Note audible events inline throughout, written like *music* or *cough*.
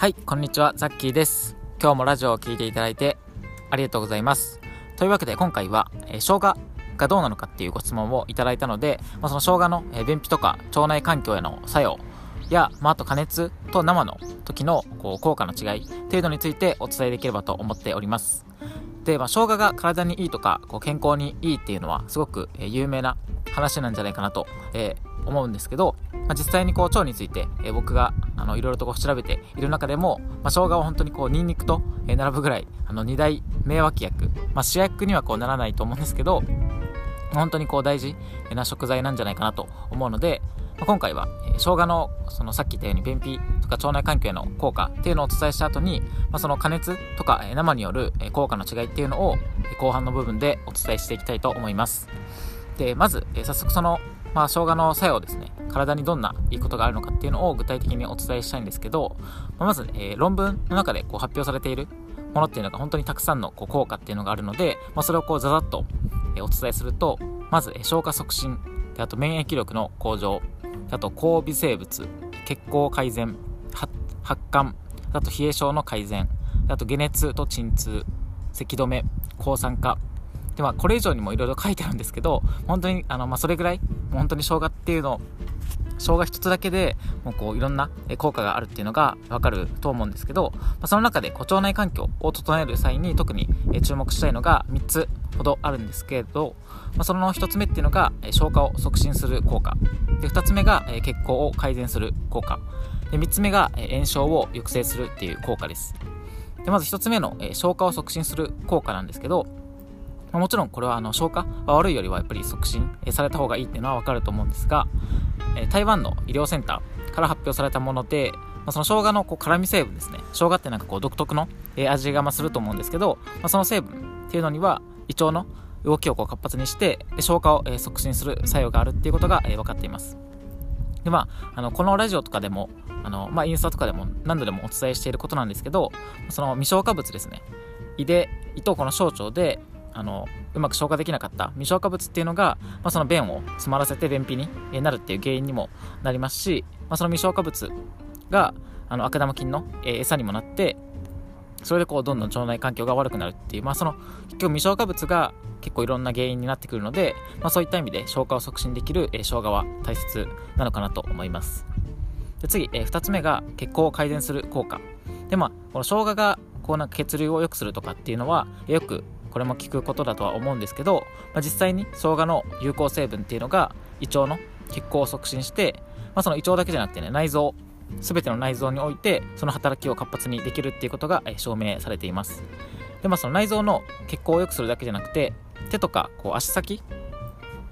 はいこんにちはザッキーです。今日もラジオを聴いていただいてありがとうございます。というわけで今回は、えー、生姜がどうなのかっていうご質問をいただいたので、まあ、その生姜の、えー、便秘とか腸内環境への作用や、まあ、あと加熱と生の時のこう効果の違い程度についてお伝えできればと思っております。で、まあ、生姜が体にいいとかこう健康にいいっていうのはすごく、え、有名な話なんじゃないかなと、えー、思うんですけど、まあ、実際にこう腸について、えー、僕があのいろいろとこう調べている中でも、まあ、生姜は本当にこうニンニクと、え並ぶぐらいあの2大名脇役、まあ、主役にはこうならないと思うんですけど本当にこう大事な食材なんじゃないかなと思うので、まあ、今回は、えー、生姜のそのさっき言ったように便秘とか腸内環境への効果っていうのをお伝えした後に、まあ、その加熱とか、え生による、え効果の違いっていうのを、後半の部分でお伝えしていきたいと思います。でまず、え早速そのまあ、生姜の作用ですね、体にどんないいことがあるのかっていうのを具体的にお伝えしたいんですけど、ま、まず、えー、論文の中でこう発表されているものっていうのが本当にたくさんのこう効果っていうのがあるので、まあ、それをこうざざっと、お伝えすると、まず、消化促進、であと免疫力の向上、あと抗微生物、血行改善、発汗、あと冷え症の改善、あと解熱と鎮痛、咳止め、抗酸化、で、まあ、これ以上にもいろいろ書いてあるんですけど、本当に、あの、まあ、それぐらい、本当に生姜っていうの、生姜一つだけでもうこういろんな効果があるっていうのがわかると思うんですけど、まあ、その中で腸内環境を整える際に特に注目したいのが3つほどあるんですけど、まあ、その1つ目っていうのが消化を促進する効果。で2つ目が血行を改善する効果。で3つ目が炎症を抑制するっていう効果です。でまず1つ目の消化を促進する効果なんですけど、もちろんこれはあの消化は悪いよりはやっぱり促進された方がいいっていうのはわかると思うんですが、え台湾の医療センターから発表されたもので、まあ、その生姜のこう辛味成分ですね。生姜ってなんかこう独特の、味がますると思うんですけど、まあ、その成分っていうのには胃腸の動きをこう活発にして消化を、促進する作用があるっていうことが、え分かっています。でまあ、あのこのラジオとかでもあの、まあ、インスタとかでも何度でもお伝えしていることなんですけどその未消化物ですね。胃で胃とこの小腸であのうまく消化できなかった未消化物っていうのが、まあ、その便を詰まらせて便秘になるっていう原因にもなりますし、まあ、その未消化物があの悪玉菌の、餌にもなってそれでこうどんどん腸内環境が悪くなるっていう、まあ、その結局未消化物が結構いろんな原因になってくるので、まあ、そういった意味で消化を促進できる、えー、生姜は大切なのかなと思います。で次、えー、2つ目が血行を改善する効果。でまあこの生姜がこうなんか血流を良くするとかっていうのはよくこれも聞くことだとは思うんですけど、まあ、実際に生姜の有効成分っていうのが胃腸の血行を促進して、まあ、その胃腸だけじゃなくてね内臓全ての内臓においてその働きを活発にできるっていうことが証明されています。でまあその内臓の血行を良くするだけじゃなくて手とかこう足先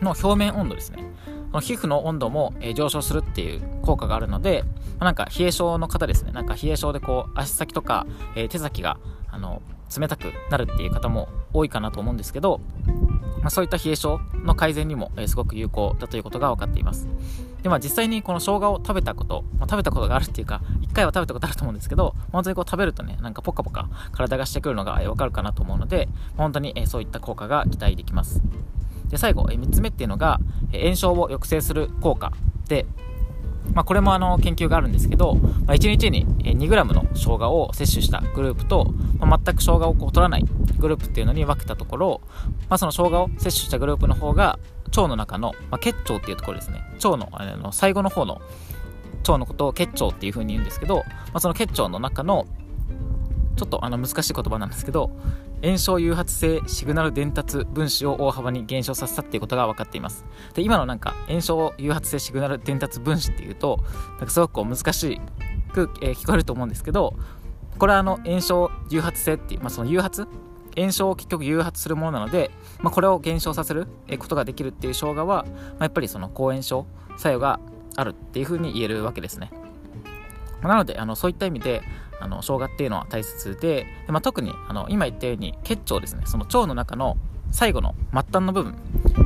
の表面温度ですね。この皮膚の温度も、上昇するっていう効果があるので、まあ、なんか冷え性の方ですね。なんか冷え性でこう足先とか、手先があの冷たくなるっていう方も多いかなと思うんですけど、まあ、そういった冷え性の改善にも、えー、すごく有効だということが分かっています。でまあ実際にこの生姜を食べたこと、まあ、食べたことがあるっていうか1回は食べたことあると思うんですけど本当にこう食べるとねなんかポカポカ体がしてくるのが、えー、分かるかなと思うので本当に、えー、そういった効果が期待できます。で最後、えー、3つ目っていうのが、えー、炎症を抑制する効果でまあ、これもあの研究があるんですけど、まあ、1日に 2g の生姜を摂取したグループと、まあ、全く生姜をこう取らないグループっていうのに分けたところ、まあ、その生姜を摂取したグループの方が腸の中の、まあ、結腸っていうところですね。腸のあの最後の方の腸のことを結腸っていう風に言うんですけど、まあ、その結腸の中のちょっとあの難しい言葉なんですけど炎症誘発性シグナル伝達分子を大幅に減少させたっていうことが分かっています。で今のなんか炎症誘発性シグナル伝達分子っていうとなんかすごくこう難しく、聞こえると思うんですけどこれはあの炎症誘発性っていう、まあ、その誘発？炎症を結局誘発するものなので、まあ、これを減少させることができるっていう生姜は、まあ、やっぱりその抗炎症作用があるっていうふうに言えるわけですね。なのであのそういった意味であの生姜っていうのは大切でで、まあ、特にあの今言ったように結腸ですね。その腸の中の最後の末端の部分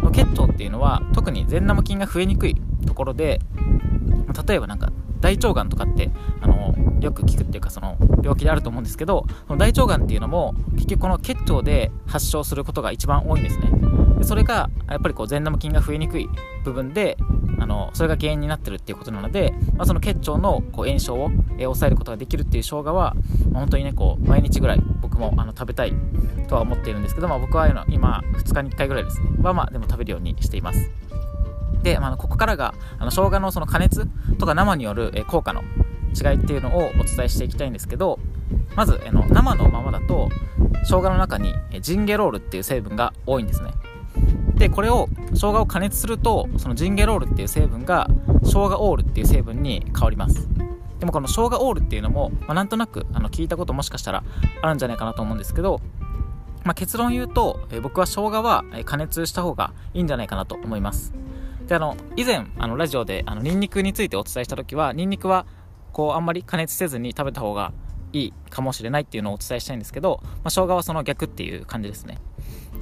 の結腸っていうのは特に善玉菌が増えにくいところで例えばなんか大腸がんとかってあのよく聞くっていうかその病気であると思うんですけどその大腸がんっていうのも結局この結腸で発症することが一番多いんですね。でそれがやっぱりこう善玉菌が増えにくい部分であのそれが原因になってるっていうことなので、まあ、その結腸のこう炎症を、えー、抑えることができるっていう生姜は、まあ、本当にねこう毎日ぐらい僕もあの食べたいとは思っているんですけど、まあ、僕は今2日に1回ぐらいですね。はまあでも食べるようにしています。で、まあ、ここからがあの生姜のその加熱とか生による、えー、効果の違いっていうのをお伝えしていきたいんですけどまずあの生のままだと生姜の中にジンゲロールっていう成分が多いんですね。でこれを生姜を加熱するとそのジンゲロールっていう成分が生姜オールっていう成分に変わります。でもこの生姜オールっていうのも、まあ、なんとなくあの聞いたこともしかしたらあるんじゃないかなと思うんですけど、まあ、結論言うと、え僕は生姜は加熱した方がいいんじゃないかなと思います。であの以前あのラジオであのニンニクについてお伝えした時はニンニクはこうあんまり加熱せずに食べた方がいいかもしれないっていうのをお伝えしたいんですけど、まあ、生姜はその逆っていう感じですね。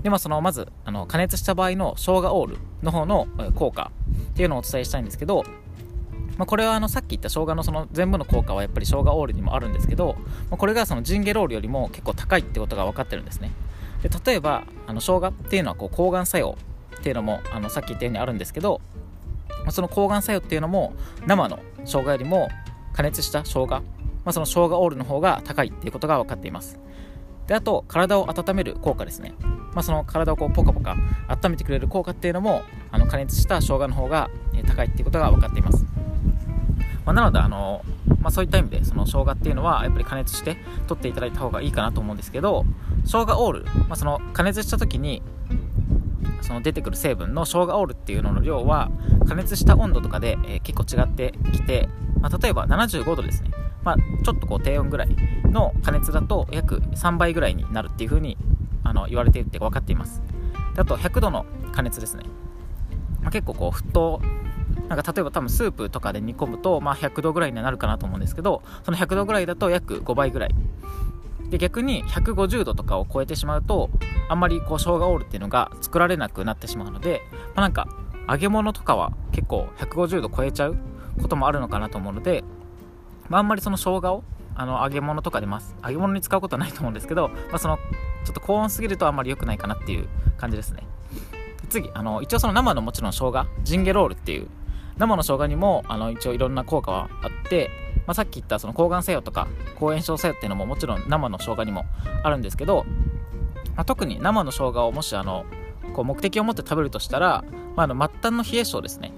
でまあそのまずあの加熱した場合の生姜オールの方の効果っていうのをお伝えしたいんですけど、まあ、これはあのさっき言った生姜のその全部の効果はやっぱり生姜オールにもあるんですけど、まあ、これがそのジンゲロールよりも結構高いってことが分かってるんですね。で例えばあの生姜っていうのはこう抗がん作用っていうのもあのさっき言ったようにあるんですけど、まあ、その抗がん作用っていうのも生の生姜よりも加熱した生姜まあ、その生姜オールの方が高いっていうことが分かっています。であと体を温める効果ですね、まあ、その体をこうポカポカ温めてくれる効果っていうのもあの加熱した生姜の方が高いっていうことが分かっています、まあ、なのであの、まあ、そういった意味でその生姜っていうのはやっぱり加熱して取っていただいた方がいいかなと思うんですけど生姜オール、まあ、その加熱した時にその出てくる成分の生姜オールっていうのの量は加熱した温度とかで、え、結構違ってきて、まあ、例えば75度ですね。まあ、ちょっとこう低温ぐらいの加熱だと約3倍ぐらいになるっていう風にあの言われているって分かっています。であと100度の加熱ですね、まあ、結構こう沸騰なんか例えば多分スープとかで煮込むと、まあ、100度ぐらいになるかなと思うんですけどその100度ぐらいだと約5倍ぐらい。で逆に150度とかを超えてしまうとあんまりこう生姜オールっていうのが作られなくなってしまうので、まあ、なんか揚げ物とかは結構150度超えちゃうこともあるのかなと思うのでまあ、あんまりその生姜をあの揚げ物とかでます。揚げ物に使うことはないと思うんですけど、まあ、そのちょっと高温すぎるとあんまり良くないかなっていう感じですね。次あの一応その生のもちろん生姜ジンゲロールっていう生の生姜にもあの一応いろんな効果はあって、まあ、さっき言ったその抗がん作用とか抗炎症作用っていうのももちろん生の生姜にもあるんですけど、まあ、特に生の生姜をもしあのこう目的を持って食べるとしたら、まあ、あの末端の冷え性ですね。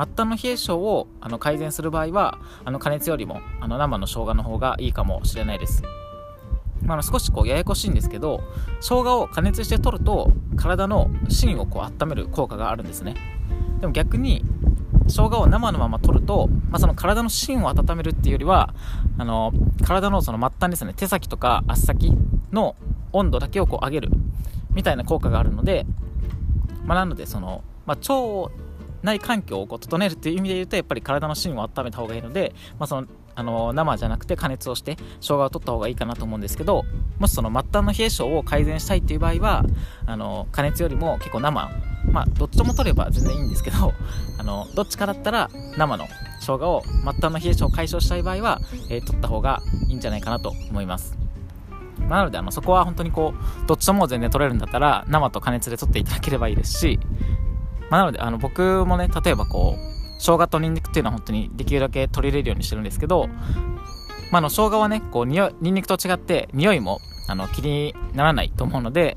末端の冷え性をあの改善する場合はあの加熱よりもあの生の生姜の方がいいかもしれないです、まあ、の少しこうややこしいんですけど生姜を加熱して取ると体の芯をこう温める効果があるんですね。でも逆に生姜を生のまま取ると、まあ、その体の芯を温めるっていうよりはあの体のその末端ですね手先とか足先の温度だけをこう上げるみたいな効果があるので、まあ、なのでその、まあ、腸内環境をこう整えるっていう意味で言うとやっぱり体の芯を温めた方がいいので、まあ、そのあの生じゃなくて加熱をして生姜を取った方がいいかなと思うんですけどもしその末端の冷え性を改善したいっていう場合はあの加熱よりも結構生まあどっちも取れば全然いいんですけどあのどっちかだったら生の生姜を末端の冷え性を解消したい場合は、えー、取った方がいいんじゃないかなと思います。まあ、なのであのそこは本当にこうどっちとも全然取れるんだったら生と加熱で取っていただければいいですしまあ、なのであの僕もね例えばこう生姜とニンニクっていうのは本当にできるだけ取り入れるようにしてるんですけど、まあ、あの生姜はねこうにおニンニクと違って匂いもあの気にならないと思うので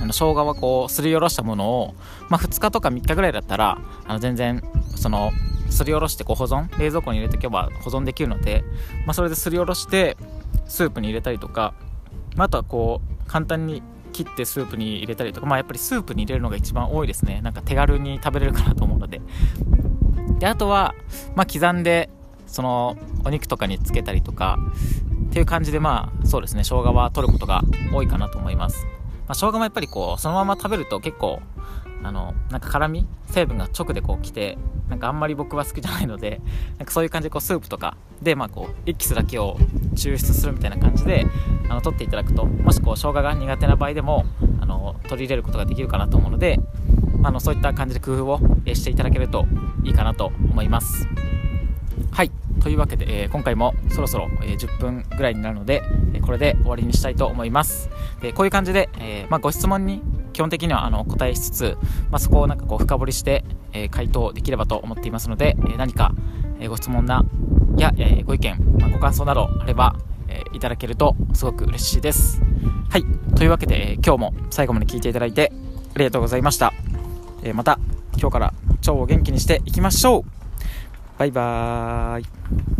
あの生姜はこうすりおろしたものを、まあ、2日とか3日ぐらいだったらあの全然そのすりおろしてこう保存冷蔵庫に入れておけば保存できるので、まあ、それですりおろしてスープに入れたりとか、まあ、あとはこう簡単に切ってスープに入れたりとか、まあ、やっぱりスープに入れるのが一番多いですね。なんか手軽に食べれるかなと思うので。であとは、まあ、刻んでそのお肉とかにつけたりとかっていう感じでまあそうですね。生姜は取ることが多いかなと思います、まあ、生姜もやっぱりこうそのまま食べると結構あのなんか辛み成分が直でこう来てなんかあんまり僕は好きじゃないので *laughs* なんかそういう感じでこうスープとかでまあこうエキスだけを抽出するみたいな感じであの取っていただくともしこう生姜が苦手な場合でもあの取り入れることができるかなと思うのであのそういった感じで工夫をしていただけるといいかなと思います。はい。というわけで、えー、今回もそろそろ、えー、10分ぐらいになるので、えー、これで終わりにしたいと思います。でこういう感じで、えまあ、ご質問に基本的にはあの答えしつつ、まあ、そこをなんかこう深掘りして、え回答できればと思っていますので、え何か、えご質問なや、えご意見、まあ、ご感想などあれば、えいただけるとすごく嬉しいです。はい。というわけで、え今日も最後まで聞いていただいてありがとうございました。えまた今日から腸を元気にしていきましょうバイバーイ